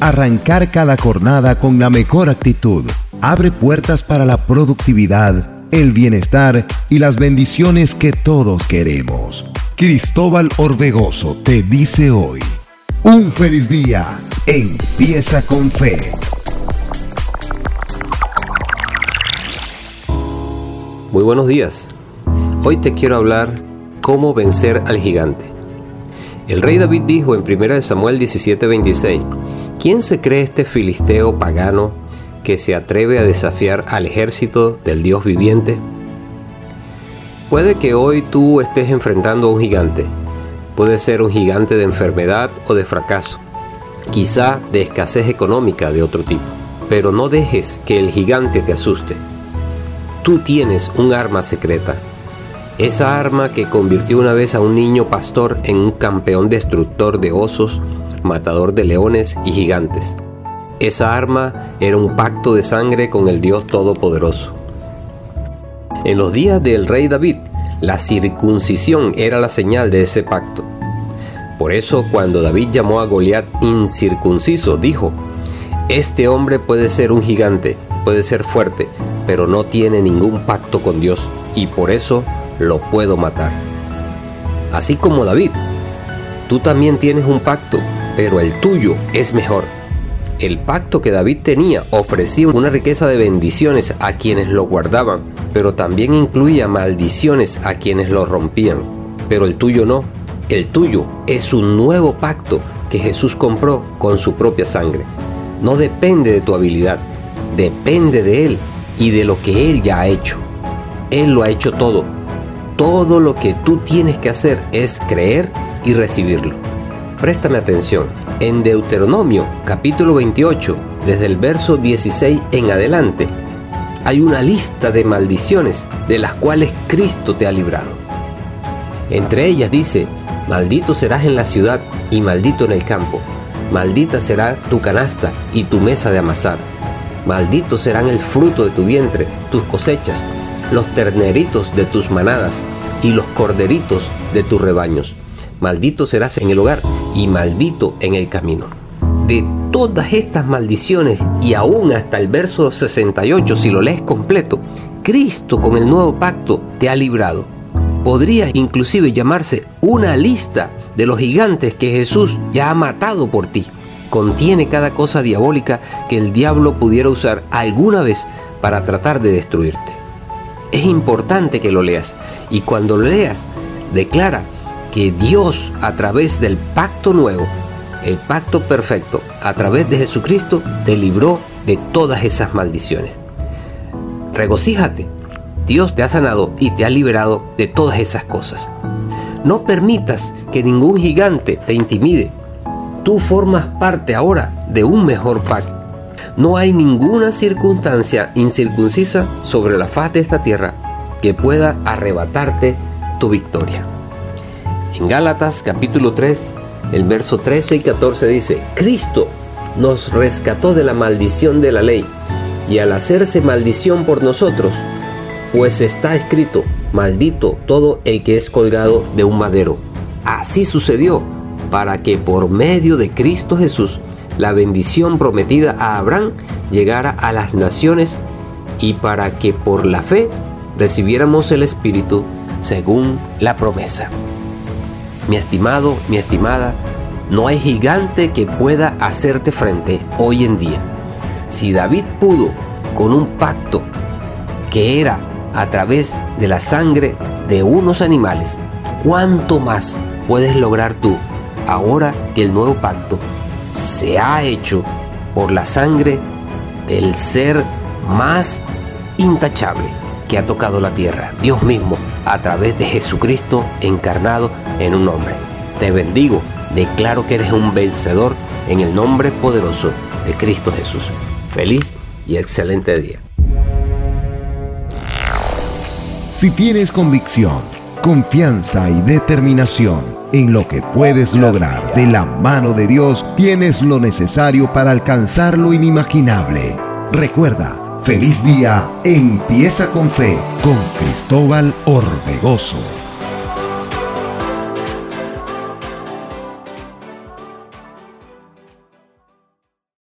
Arrancar cada jornada con la mejor actitud abre puertas para la productividad, el bienestar y las bendiciones que todos queremos. Cristóbal Orbegoso te dice hoy, un feliz día, empieza con fe. Muy buenos días. Hoy te quiero hablar cómo vencer al gigante. El rey David dijo en 1 Samuel 17:26, ¿quién se cree este filisteo pagano que se atreve a desafiar al ejército del Dios viviente? Puede que hoy tú estés enfrentando a un gigante. Puede ser un gigante de enfermedad o de fracaso, quizá de escasez económica de otro tipo. Pero no dejes que el gigante te asuste Tú tienes un arma secreta. Esa arma que convirtió una vez a un niño pastor en un campeón destructor de osos, matador de leones y gigantes. Esa arma era un pacto de sangre con el Dios Todopoderoso. En los días del rey David, la circuncisión era la señal de ese pacto. Por eso cuando David llamó a Goliat incircunciso, dijo, Este hombre puede ser un gigante, puede ser fuerte, pero no tiene ningún pacto con Dios y por eso lo puedo matar. Así como David, tú también tienes un pacto, pero el tuyo es mejor. El pacto que David tenía ofrecía una riqueza de bendiciones a quienes lo guardaban, pero también incluía maldiciones a quienes lo rompían. Pero el tuyo no. El tuyo es un nuevo pacto que Jesús compró con su propia sangre. No depende de tu habilidad, depende de Él y de lo que Él ya ha hecho. Él lo ha hecho todo. Todo lo que tú tienes que hacer es creer y recibirlo. Préstame atención. En Deuteronomio capítulo 28, desde el verso 16 en adelante, hay una lista de maldiciones de las cuales Cristo te ha librado. Entre ellas dice, maldito serás en la ciudad y maldito en el campo. Maldita será tu canasta y tu mesa de amasar Malditos serán el fruto de tu vientre, tus cosechas, los terneritos de tus manadas y los corderitos de tus rebaños. Maldito serás en el hogar y maldito en el camino. De todas estas maldiciones y aún hasta el verso 68, si lo lees completo, Cristo con el nuevo pacto te ha librado. Podría inclusive llamarse una lista de los gigantes que Jesús ya ha matado por ti contiene cada cosa diabólica que el diablo pudiera usar alguna vez para tratar de destruirte. Es importante que lo leas y cuando lo leas, declara que Dios a través del pacto nuevo, el pacto perfecto, a través de Jesucristo, te libró de todas esas maldiciones. Regocíjate, Dios te ha sanado y te ha liberado de todas esas cosas. No permitas que ningún gigante te intimide tú formas parte ahora de un mejor pacto. No hay ninguna circunstancia incircuncisa sobre la faz de esta tierra que pueda arrebatarte tu victoria. En Gálatas capítulo 3, el verso 13 y 14 dice, Cristo nos rescató de la maldición de la ley y al hacerse maldición por nosotros, pues está escrito, maldito todo el que es colgado de un madero. Así sucedió para que por medio de Cristo Jesús la bendición prometida a Abraham llegara a las naciones y para que por la fe recibiéramos el Espíritu según la promesa. Mi estimado, mi estimada, no hay gigante que pueda hacerte frente hoy en día. Si David pudo con un pacto que era a través de la sangre de unos animales, ¿cuánto más puedes lograr tú ahora que el nuevo pacto se ha hecho por la sangre del ser más intachable que ha tocado la tierra, Dios mismo, a través de Jesucristo encarnado en un hombre. Te bendigo, declaro que eres un vencedor en el nombre poderoso de Cristo Jesús. Feliz y excelente día. Si tienes convicción, confianza y determinación, en lo que puedes lograr. De la mano de Dios tienes lo necesario para alcanzar lo inimaginable. Recuerda, feliz día empieza con fe con Cristóbal Orbegoso.